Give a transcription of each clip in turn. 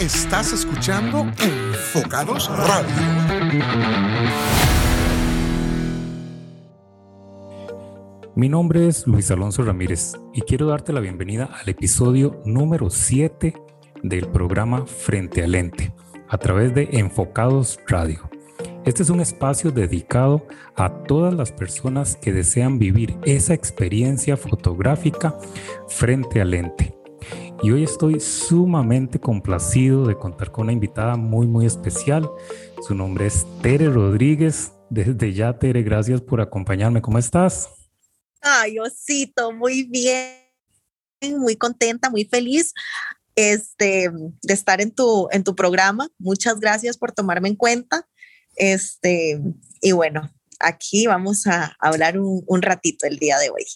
Estás escuchando Enfocados Radio. Mi nombre es Luis Alonso Ramírez y quiero darte la bienvenida al episodio número 7 del programa Frente al Lente a través de Enfocados Radio. Este es un espacio dedicado a todas las personas que desean vivir esa experiencia fotográfica frente al lente. Y hoy estoy sumamente complacido de contar con una invitada muy, muy especial. Su nombre es Tere Rodríguez. Desde ya, Tere, gracias por acompañarme. ¿Cómo estás? Ay, Osito, muy bien. Muy contenta, muy feliz este, de estar en tu, en tu programa. Muchas gracias por tomarme en cuenta. Este, y bueno, aquí vamos a hablar un, un ratito el día de hoy.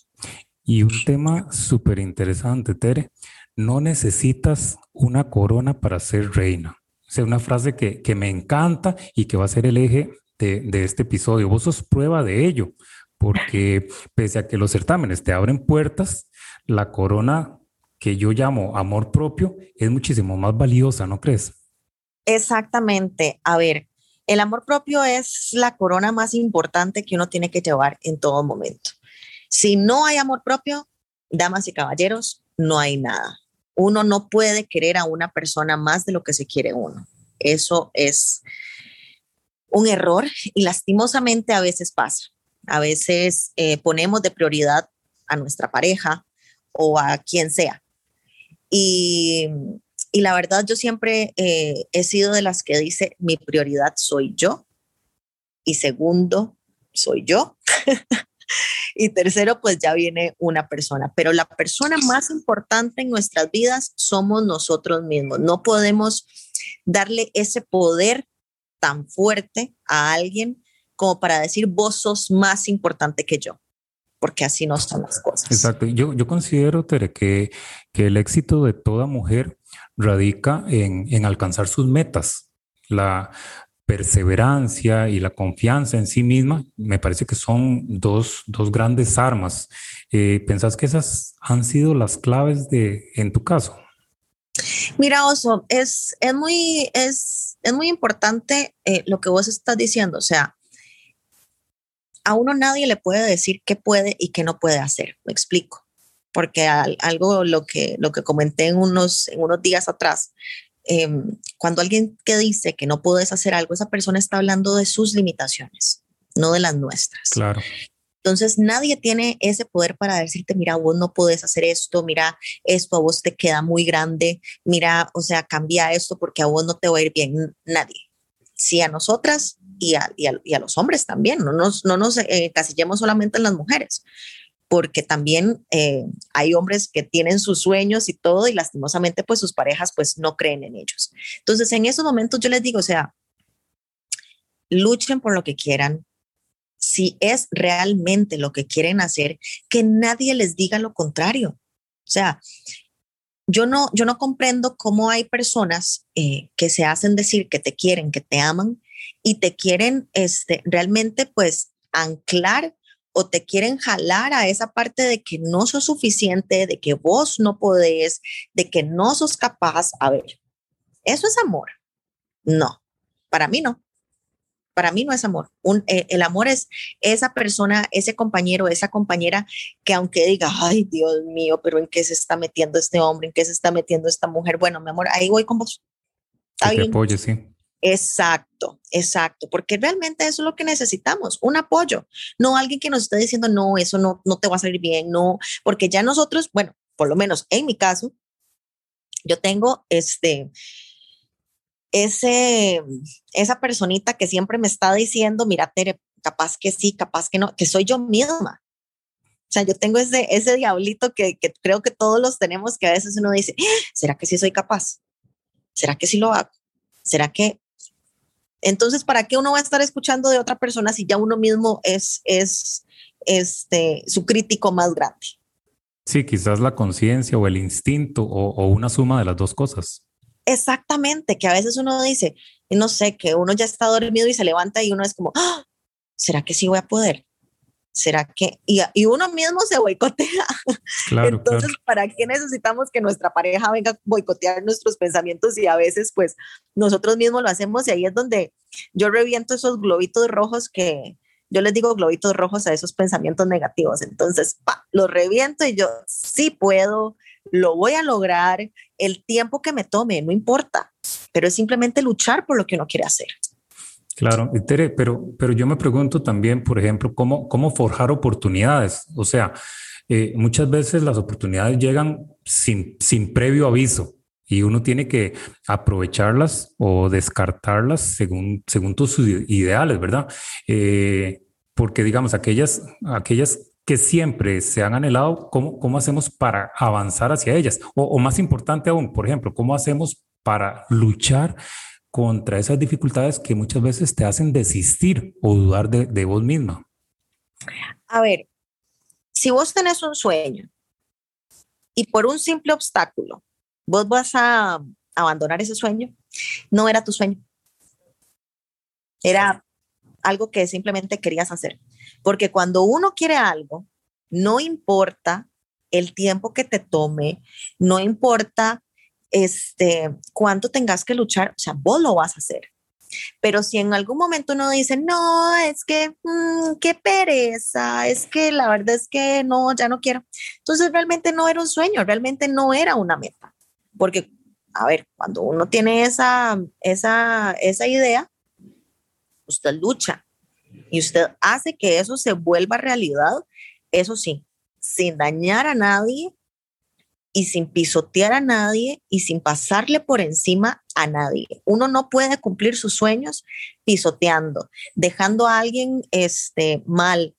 Y un tema súper interesante, Tere. No necesitas una corona para ser reina. O una frase que, que me encanta y que va a ser el eje de, de este episodio. Vos sos prueba de ello, porque pese a que los certámenes te abren puertas, la corona que yo llamo amor propio es muchísimo más valiosa, ¿no crees? Exactamente. A ver, el amor propio es la corona más importante que uno tiene que llevar en todo momento. Si no hay amor propio, damas y caballeros, no hay nada. Uno no puede querer a una persona más de lo que se quiere uno. Eso es un error y lastimosamente a veces pasa. A veces eh, ponemos de prioridad a nuestra pareja o a quien sea. Y y la verdad, yo siempre eh, he sido de las que dice, mi prioridad soy yo. Y segundo, soy yo. y tercero, pues ya viene una persona. Pero la persona más importante en nuestras vidas somos nosotros mismos. No podemos darle ese poder tan fuerte a alguien como para decir, vos sos más importante que yo porque así no son las cosas. Exacto. Yo, yo considero, Tere, que, que el éxito de toda mujer radica en, alcanzar sus metas. La perseverancia y la confianza en sí misma me parece que son dos, grandes armas. Eh, ¿Pensás que esas han sido las claves de, en tu caso? Mira, Oso, es, es, muy, es, es muy importante eh, lo que vos estás diciendo. O sea, a uno nadie le puede decir qué puede y qué no puede hacer. Me explico porque algo lo que, lo que comenté en unos, en unos días atrás, em, cuando alguien que dice que no puedes hacer algo, esa persona está hablando de sus limitaciones, no de las nuestras. Claro. Entonces nadie tiene ese poder para decirte, mira, vos no puedes hacer esto, mira, esto a vos te queda muy grande, mira, o sea, cambia esto porque a vos no te va a ir bien. Nadie. Sí, a nosotras y a, y a, los hombres también, no nos, no nos eh, casillemos solamente en las mujeres porque también eh, hay hombres que tienen sus sueños y todo y lastimosamente pues sus parejas pues no creen en ellos. Entonces en esos momentos yo les digo, o sea, luchen por lo que quieran. Si es realmente lo que quieren hacer, que nadie les diga lo contrario. O sea, yo no, yo no comprendo cómo hay personas eh, que se hacen decir que te quieren, que te aman y te quieren este, realmente pues anclar o te quieren jalar a esa parte de que no sos suficiente, de que vos no podés, de que no sos capaz. A ver, ¿eso es amor? No, para mí no. Para mí no es amor. Eh, el amor es esa persona, ese compañero, esa compañera que aunque diga, ay Dios mío, pero ¿en qué se está metiendo este hombre? ¿En qué se está metiendo esta mujer? Bueno, mi amor, ahí voy con vos. Te apoye, sí. Exacto, exacto, porque realmente eso es lo que necesitamos, un apoyo, no alguien que nos esté diciendo, no, eso no, no te va a salir bien, no, porque ya nosotros, bueno, por lo menos en mi caso, yo tengo este, ese, esa personita que siempre me está diciendo, mira, Tere, capaz que sí, capaz que no, que soy yo misma. O sea, yo tengo ese, ese diablito que, que creo que todos los tenemos, que a veces uno dice, ¡Ah! ¿será que sí soy capaz? ¿Será que sí lo hago? ¿Será que entonces, ¿para qué uno va a estar escuchando de otra persona si ya uno mismo es, es este, su crítico más grande? Sí, quizás la conciencia o el instinto o, una suma de las dos cosas. Exactamente, que a veces uno dice, no sé, que uno ya está dormido y se levanta y uno es como, ¡Ah! ¿será que sí voy a poder? ¿Será que? Y, y uno mismo se boicotea. Claro, Entonces, ¿para qué necesitamos que nuestra pareja venga a boicotear nuestros pensamientos y a veces pues nosotros mismos lo hacemos y ahí es donde yo reviento esos globitos rojos que yo les digo globitos rojos a esos pensamientos negativos. Entonces, pa, los reviento y yo sí puedo, lo voy a lograr, el tiempo que me tome, no importa, pero es simplemente luchar por lo que uno quiere hacer. Claro, Tere, pero, pero yo me pregunto también, por ejemplo, cómo, cómo forjar oportunidades. O sea, eh, muchas veces las oportunidades llegan sin, sin previo aviso y uno tiene que aprovecharlas o descartarlas según, según tus ideales, ¿verdad? Eh, porque digamos, aquellas, aquellas que siempre se han anhelado, ¿cómo, cómo hacemos para avanzar hacia ellas? O, o más importante aún, por ejemplo, ¿cómo hacemos para luchar contra esas dificultades que muchas veces te hacen desistir o dudar de, vos misma? A ver, si vos tenés un sueño y por un simple obstáculo vos vas a abandonar ese sueño, no era tu sueño. Era algo que simplemente querías hacer. Porque cuando uno quiere algo, no importa el tiempo que te tome, no importa este, cuánto tengas que luchar, o sea, vos lo vas a hacer. Pero si en algún momento uno dice, no, es que, mm, qué pereza, es que la verdad es que no, ya no quiero. Entonces realmente no era un sueño, realmente no era una meta. Porque, a ver, cuando uno tiene esa, esa, esa idea, usted lucha y usted hace que eso se vuelva realidad, eso sí, sin dañar a nadie, y sin pisotear a nadie y sin pasarle por encima a nadie. Uno no puede cumplir sus sueños pisoteando, dejando a alguien este, mal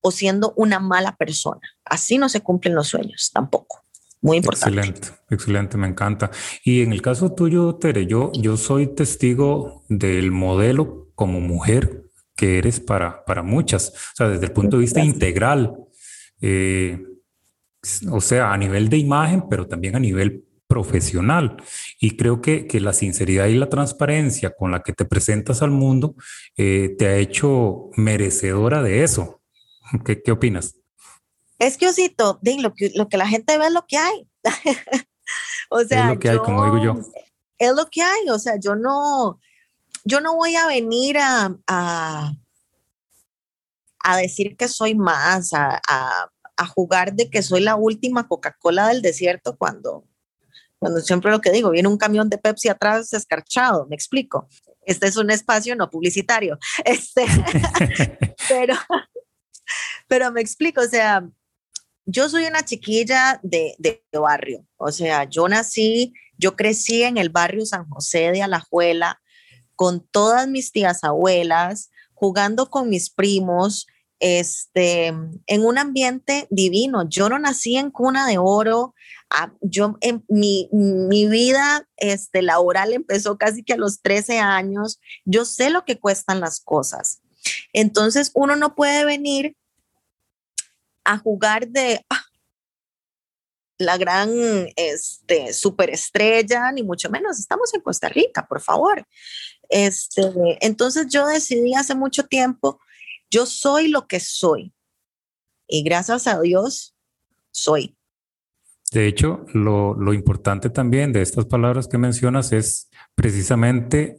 o siendo una mala persona. Así no se cumplen los sueños tampoco. Muy importante. Excelente, excelente, me encanta. Y en el caso tuyo, Tere, yo, yo soy testigo del modelo como mujer que eres para, para muchas, o sea, desde el punto de vista integral. Eh, o sea, a nivel de imagen, pero también a nivel profesional. Y creo que, que la sinceridad y la transparencia con la que te presentas al mundo eh, te ha hecho merecedora de eso. ¿Qué, qué opinas? Es que, Osito, lo que, lo que la gente ve es lo que hay. o sea, es lo que hay, como digo yo. Es lo que hay, o sea, yo no, yo no voy a venir a, a, a decir que soy más, a, a a jugar de que soy la última Coca-Cola del desierto cuando, cuando siempre lo que digo, viene un camión de Pepsi atrás escarchado, me explico. Este es un espacio no publicitario. Este, pero, pero me explico, o sea, yo soy una chiquilla de, de, barrio, o sea, yo nací, yo crecí en el barrio San José de Alajuela con todas mis tías abuelas, jugando con mis primos, este, en un ambiente divino. Yo no nací en cuna de oro. Ah, yo, en mi, mi vida este, laboral empezó casi que a los 13 años. Yo sé lo que cuestan las cosas. Entonces, uno no puede venir a jugar de ah, la gran este, superestrella, ni mucho menos. Estamos en Costa Rica, por favor. Este, entonces, yo decidí hace mucho tiempo yo soy lo que soy. Y gracias a Dios, soy. De hecho, lo, importante también de estas palabras que mencionas es precisamente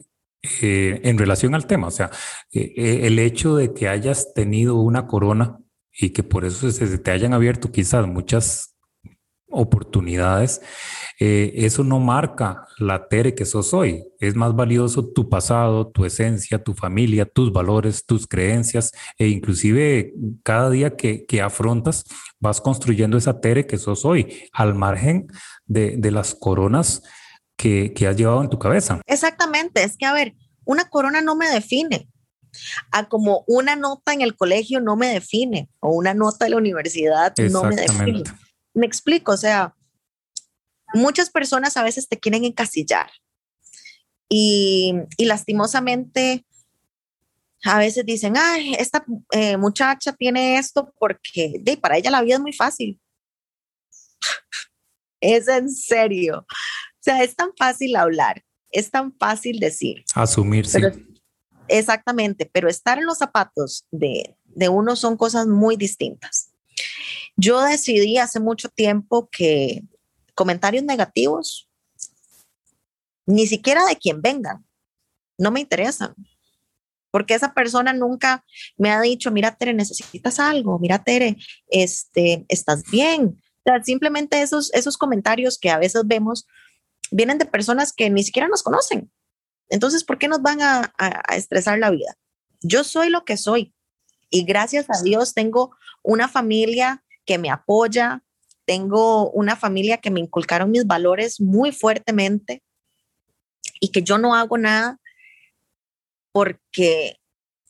eh, en relación al tema, o sea, eh, eh, el hecho de que hayas tenido una corona y que por eso se te hayan abierto quizás muchas oportunidades, eh, eso no marca la Tere que sos hoy. Es más valioso tu pasado, tu esencia, tu familia, tus valores, tus creencias e inclusive cada día que, que afrontas vas construyendo esa Tere que sos hoy, al margen de, de las coronas que, que has llevado en tu cabeza. Exactamente, es que a ver, una corona no me define, a como una nota en el colegio no me define o una nota de la universidad no me define. Me explico, o sea, muchas personas a veces te quieren encasillar y, lastimosamente a veces dicen, ay, esta eh, muchacha tiene esto porque de, para ella la vida es muy fácil. es en serio. O sea, es tan fácil hablar, es tan fácil decir. Asumirse. exactamente, pero estar en los zapatos de, de uno son cosas muy distintas. Yo decidí hace mucho tiempo que comentarios negativos, ni siquiera de quien vengan, no me interesan. Porque esa persona nunca me ha dicho, mira, Tere, necesitas algo, mira, Tere, este, estás bien. simplemente esos, esos comentarios que a veces vemos vienen de personas que ni siquiera nos conocen. Entonces, ¿por qué nos van a, a estresar la vida? Yo soy lo que soy y gracias a Dios tengo una familia que me apoya, tengo una familia que me inculcaron mis valores muy fuertemente y que yo no hago nada porque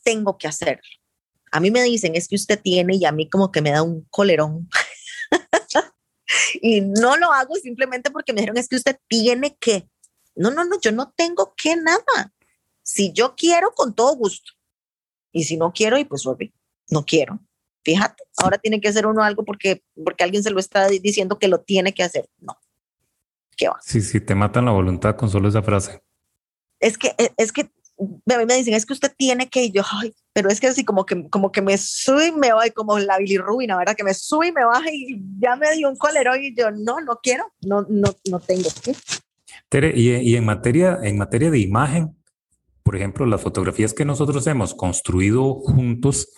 tengo que hacerlo. A mí me dicen, es que usted tiene y a mí como que me da un colerón. y no lo hago simplemente porque me dijeron, es que usted tiene que. No, no, no, yo no tengo que nada. Si yo quiero, con todo gusto. Y si no quiero, y pues no quiero. Fíjate, ahora tiene que hacer uno algo porque, porque alguien se lo está diciendo que lo tiene que hacer. No. ¿Qué va? Sí, sí, te matan la voluntad con solo esa frase. Es que, es que me, me dicen, es que usted tiene que, y yo, ay, pero es que así como que, como que me sube y me voy, como la bilirrubina, ¿verdad? Que me sube y me baja y ya me dio un colero y yo, no, no quiero, no, no, no tengo. Tere, y, y, en, materia, en materia de imagen, por ejemplo, las fotografías que nosotros hemos construido juntos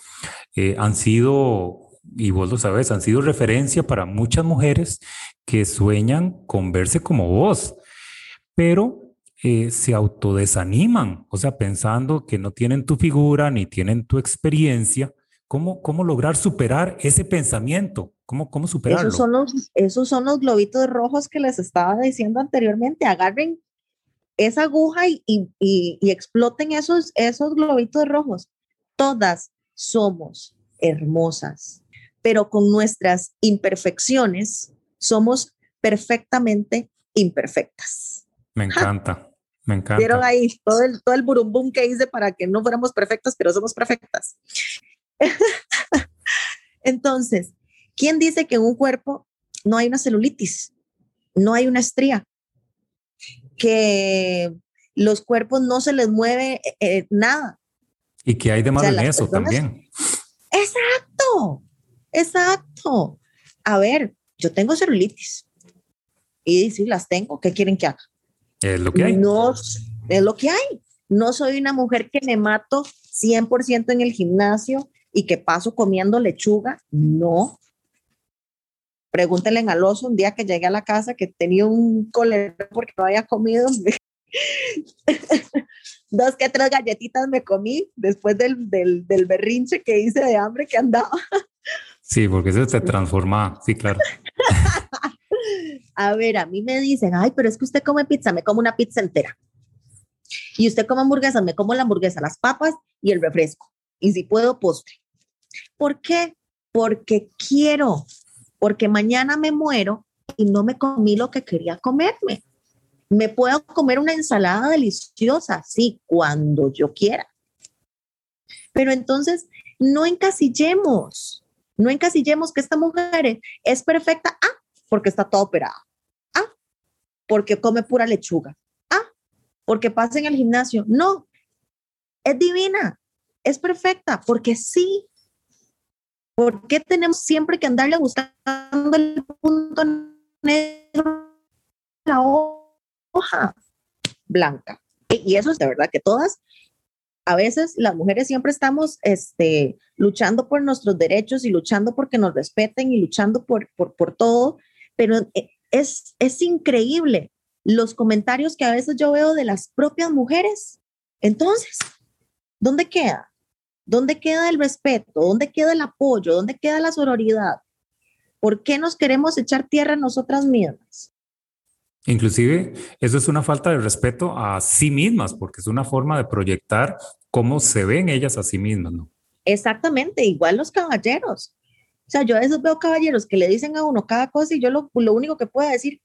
eh, han sido, y vos lo sabes, han sido referencia para muchas mujeres que sueñan con verse como vos, pero eh, se autodesaniman, o sea, pensando que no tienen tu figura ni tienen tu experiencia. ¿Cómo, cómo lograr superar ese pensamiento? ¿Cómo, cómo superarlo? Esos son, los, esos son los globitos rojos que les estaba diciendo anteriormente. Agarren esa aguja y, y, y, exploten esos, esos globitos rojos. Todas somos hermosas, pero con nuestras imperfecciones somos perfectamente imperfectas. Me encanta. Me encanta. Vieron ahí todo el, todo el burumbum que hice para que no fuéramos perfectas, pero somos perfectas. Entonces, ¿quién dice que en un cuerpo no hay una celulitis? No hay una estría. Que los cuerpos no se les mueve eh, eh, nada. Y que hay de malo en eso también. Exacto, exacto. A ver, yo tengo celulitis. Y sí, las tengo. ¿Qué quieren que haga? Es lo que hay. No, es lo que hay. No soy una mujer que me mato 100% en el gimnasio y que paso comiendo lechuga. No. Pregúntenle al oso un día que llegué a la casa que tenía un colero porque no había comido. Dos que tres galletitas me comí después del, del, del berrinche que hice de hambre que andaba. Sí, porque eso se transforma, sí, claro. A ver, a mí me dicen, ay, pero es que usted come pizza, me como una pizza entera. Y usted come hamburguesas, me como la hamburguesa, las papas y el refresco. Y si puedo, postre. ¿Por qué? Porque quiero, porque mañana me muero y no me comí lo que quería comerme. Me puedo comer una ensalada deliciosa, sí, cuando yo quiera. Pero entonces, no encasillemos, no encasillemos que esta mujer es perfecta, ah, porque está toda operada porque come pura lechuga. Ah, porque pasa en el gimnasio. No, es divina, es perfecta, porque sí. ¿Por qué tenemos siempre que andarle buscando el punto negro la hoja blanca? Y eso es de verdad que todas, a veces las mujeres siempre estamos este, luchando por nuestros derechos y luchando porque nos respeten y luchando por, por, todo, pero eh, es, es increíble los comentarios que a veces yo veo de las propias mujeres. Entonces, ¿dónde queda? ¿Dónde queda el respeto? ¿Dónde queda el apoyo? ¿Dónde queda la sororidad? ¿Por qué nos queremos echar tierra a nosotras mismas? Inclusive, eso es una falta de respeto a sí mismas, porque es una forma de proyectar cómo se ven ellas a sí mismas, ¿no? Exactamente, igual los caballeros. O sea, yo a veces veo caballeros que le dicen a uno cada cosa y yo lo, lo único que puedo decir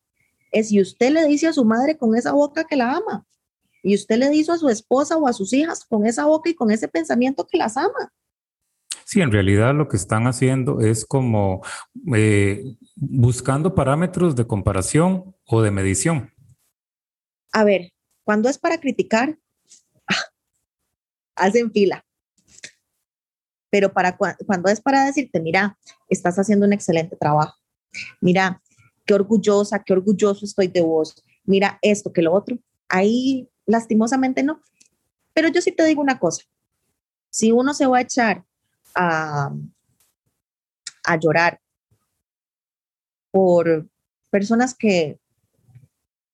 es si usted le dice a su madre con esa boca que la ama y usted le dice a su esposa o a sus hijas con esa boca y con ese pensamiento que las ama. Sí, en realidad lo que están haciendo es como eh, buscando parámetros de comparación o de medición. A ver, cuando es para criticar, hacen fila. pero para cuando es para decirte, mira, estás haciendo un excelente trabajo, mira, qué orgullosa, qué orgulloso estoy de vos, mira esto, que lo otro, ahí lastimosamente no. Pero yo sí te digo una cosa, si uno se va a echar a, a llorar por personas que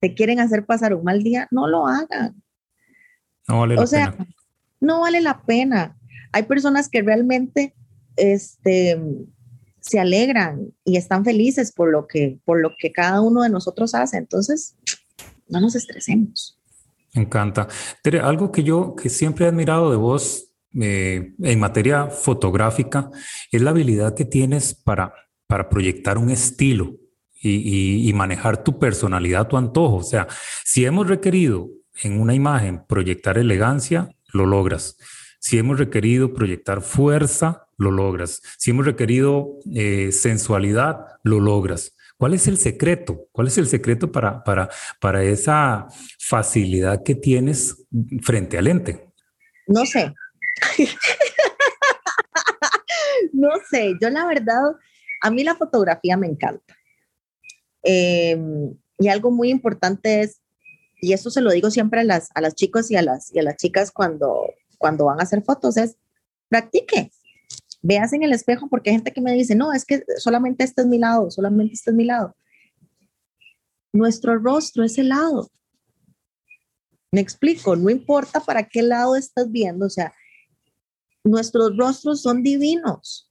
te quieren hacer pasar un mal día, no lo hagan. No vale o sea, no vale la pena. Hay personas que realmente este, se alegran y están felices por lo, que, por lo que cada uno de nosotros hace. Entonces, no nos estresemos. Me encanta. Tere, algo que yo que siempre he admirado de vos eh, en materia fotográfica es la habilidad que tienes para, para proyectar un estilo y, y manejar tu personalidad, tu antojo. O sea, si hemos requerido en una imagen proyectar elegancia, lo logras. Si hemos requerido proyectar fuerza, lo logras. Si hemos requerido eh, sensualidad, lo logras. ¿Cuál es el secreto? ¿Cuál es el secreto para, para, para esa facilidad que tienes frente al lente? No sé. no sé, yo la verdad, a mí la fotografía me encanta. Em, y algo muy importante es, y eso se lo digo siempre a las, a las chicos y a las, y a las chicas cuando, cuando van a hacer fotos, es practique. Veas en el espejo porque hay gente que me dice, no, es que solamente este es mi lado, solamente este es mi lado. Nuestro rostro es el lado. Me explico, no importa para qué lado estás viendo, o sea, nuestros rostros son divinos.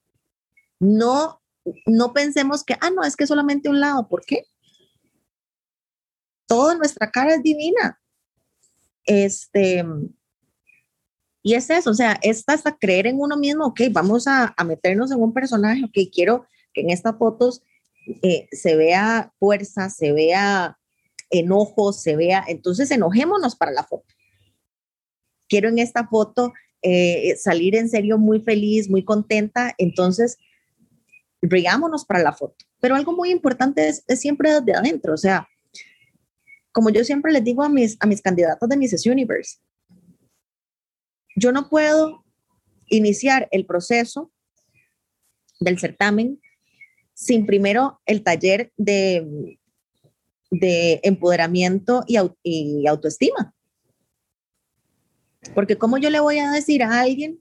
No, no pensemos que, ah, no, es que solamente un lado. ¿Por qué? Toda nuestra cara es divina. Este, y es eso, o sea, es hasta creer en uno mismo, ok, vamos a, meternos en un personaje, ok, quiero que en estas fotos eh, se vea fuerza, se vea enojo, se vea, entonces enojémonos para la foto. Quiero en esta foto eh, salir en serio muy feliz, muy contenta, entonces rigámonos para la foto. Pero algo muy importante es, siempre desde adentro, o sea, como yo siempre les digo a mis, a mis candidatos de Mrs. Universe, yo no puedo iniciar el proceso del certamen sin primero el taller de, de empoderamiento y, y, autoestima. Porque ¿cómo yo le voy a decir a alguien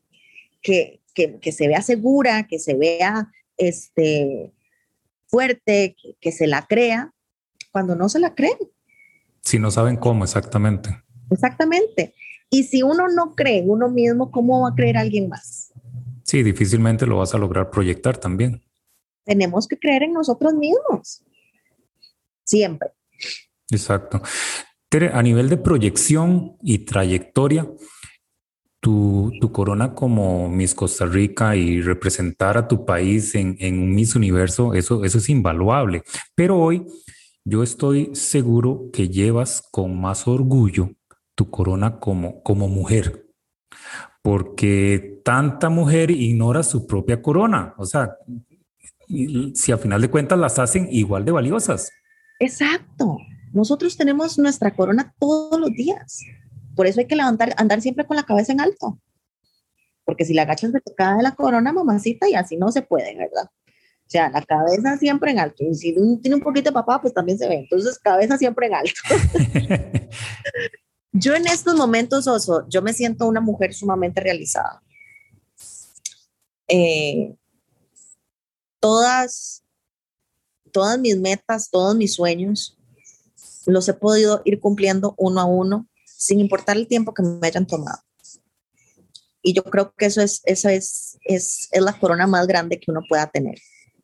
que, que, que se vea segura, que se vea este, fuerte, que, que, se la crea, cuando no se la creen? Si no saben cómo exactamente. Exactamente. Y si uno no cree en uno mismo, ¿cómo va a creer alguien más? Sí, difícilmente lo vas a lograr proyectar también. Tenemos que creer en nosotros mismos. Siempre. Exacto. A nivel de proyección y trayectoria, tu, corona como Miss Costa Rica y representar a tu país en, en un Miss Universo, eso, eso es invaluable. Pero hoy yo estoy seguro que llevas con más orgullo tu corona como, como mujer, porque tanta mujer ignora su propia corona, o sea, si a final de cuentas las hacen igual de valiosas. Exacto, nosotros tenemos nuestra corona todos los días, por eso hay que levantar, andar siempre con la cabeza en alto, porque si la agachas se te cae de la corona, mamacita, y así no se puede, ¿verdad? O sea, la cabeza siempre en alto. Y si tiene un poquito de papá, pues también se ve. Entonces, cabeza siempre en alto. Yo en estos momentos, Oso, yo me siento una mujer sumamente realizada. Eh, todas, todas mis metas, todos mis sueños, los he podido ir cumpliendo uno a uno, sin importar el tiempo que me hayan tomado. Y yo creo que eso es, eso es, es, es la corona más grande que uno pueda tener.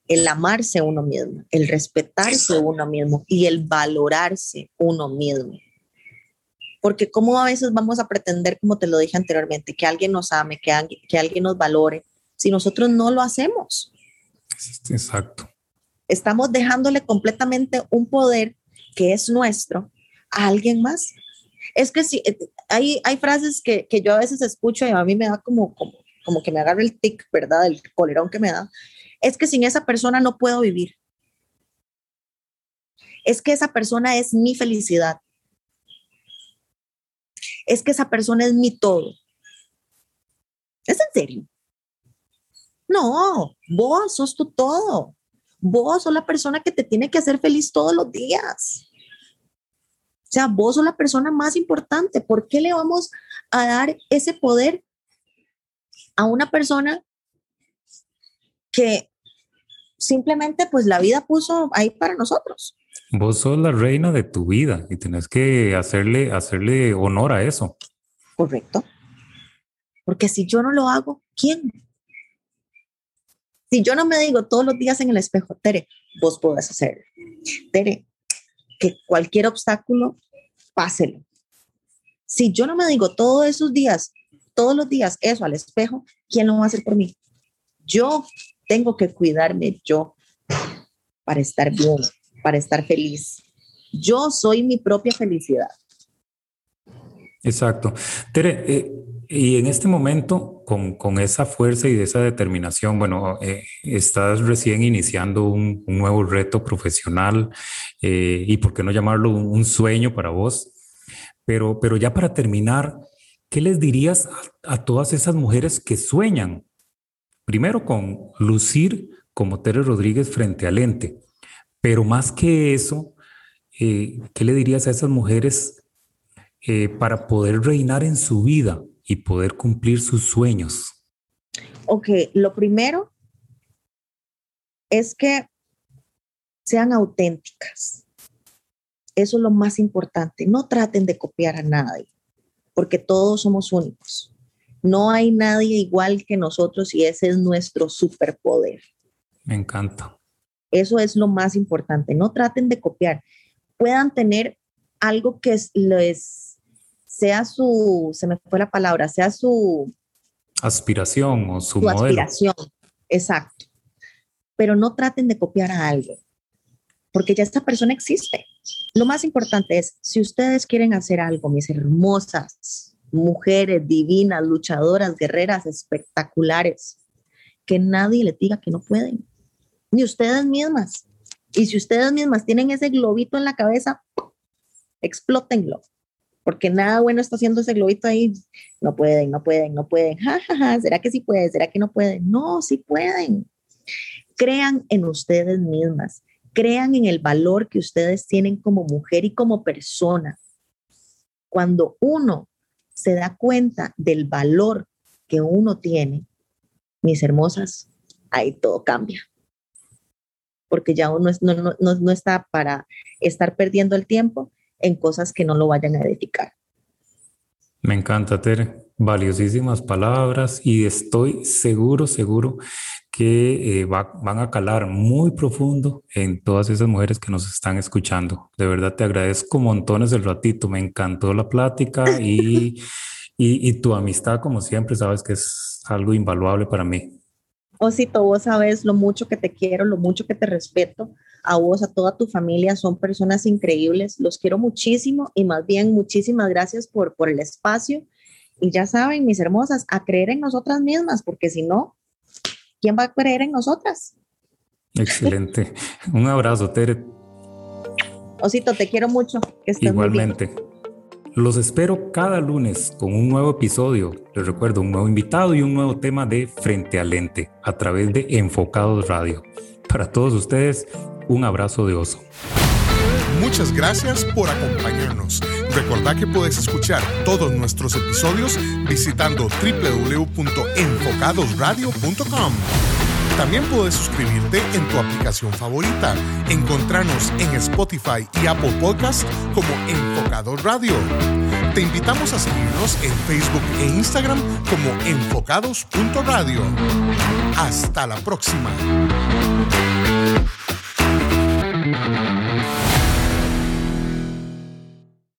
El amarse uno mismo, el respetarse uno mismo y el valorarse uno mismo porque cómo a veces vamos a pretender, como te lo dije anteriormente, que alguien nos ame, que, alguien, que alguien nos valore, si nosotros no lo hacemos. Exacto. Estamos dejándole completamente un poder que es nuestro a alguien más. Es que si eh, hay, hay frases que, que yo a veces escucho y a mí me da como, como, como que me agarra el tic, ¿verdad? El colerón que me da. Es que sin esa persona no puedo vivir. Es que esa persona es mi felicidad es que esa persona es mi todo. ¿Es en serio? No, vos sos tu todo. Vos sos la persona que te tiene que hacer feliz todos los días. O sea, vos sos la persona más importante. ¿Por qué le vamos a dar ese poder a una persona que simplemente pues la vida puso ahí para nosotros? Vos sos la reina de tu vida y tenés que hacerle, hacerle honor a eso. Correcto. Porque si yo no lo hago, ¿quién? Si yo no me digo todos los días en el espejo, Tere, vos podés hacerlo. Tere, que cualquier obstáculo, páselo. Si yo no me digo todos esos días, todos los días eso al espejo, ¿quién lo va a hacer por mí? Yo tengo que cuidarme yo para estar bien, para estar feliz. Yo soy mi propia felicidad. Exacto. Tere, eh, y en este momento, con, con, esa fuerza y esa determinación, bueno, eh, estás recién iniciando un, nuevo reto profesional eh, y por qué no llamarlo un, sueño para vos. Pero, pero ya para terminar, ¿qué les dirías a, todas esas mujeres que sueñan? Primero con lucir como Tere Rodríguez frente al ente, pero más que eso, eh, ¿qué le dirías a esas mujeres para poder reinar en su vida? Y poder cumplir sus sueños? Ok, lo primero es que sean auténticas. Eso es lo más importante. No traten de copiar a nadie, porque todos somos únicos. No hay nadie igual que nosotros y ese es nuestro superpoder. Me encanta. Eso es lo más importante. No traten de copiar. Puedan tener algo que les sea su, se me fue la palabra, sea su aspiración o su, su aspiración. Exacto. Pero no traten de copiar a alguien, porque ya esta persona existe. Lo más importante es, si ustedes quieren hacer algo, mis hermosas mujeres divinas, luchadoras, guerreras, espectaculares, que nadie les diga que no pueden, ni ustedes mismas. Y si ustedes mismas tienen ese globito en la cabeza, explótenlo porque nada bueno está haciendo ese globito ahí. No pueden, no pueden, no pueden. Ja, ¿Será que sí pueden? ¿Será que no pueden? No, sí pueden. Crean en ustedes mismas. Crean en el valor que ustedes tienen como mujer y como persona. Cuando uno se da cuenta del valor que uno tiene, mis hermosas, ahí todo cambia. Porque ya uno no, no, no está para estar perdiendo el tiempo, en cosas que no lo vayan a edificar. Me encanta, Tere. Valiosísimas palabras y estoy seguro, seguro que eh, van a calar muy profundo en todas esas mujeres que nos están escuchando. De verdad te agradezco montones el ratito. Me encantó la plática y, y, y tu amistad, como siempre, sabes que es algo invaluable para mí. Osito, vos sabes lo mucho que te quiero, lo mucho que te respeto a vos, a toda tu familia, son personas increíbles, los quiero muchísimo y más bien muchísimas gracias por, por el espacio. Y ya saben, mis hermosas, a creer en nosotras mismas, porque si no, ¿quién va a creer en nosotras? Excelente. Un abrazo, Tere. Osito, te quiero mucho. Igualmente. Los espero cada lunes con un nuevo episodio. Les recuerdo un nuevo invitado y un nuevo tema de Frente al Lente a través de Enfocados Radio. Para todos ustedes, un abrazo de oso. Muchas gracias por acompañarnos. Recordá que puedes escuchar todos nuestros episodios visitando www.enfocadosradio.com. También puedes suscribirte en tu aplicación favorita. Encontrarnos en Spotify y Apple Podcast como Enfocador Radio. Te invitamos a seguirnos en Facebook e Instagram como enfocados.radio. Hasta la próxima. Thank you.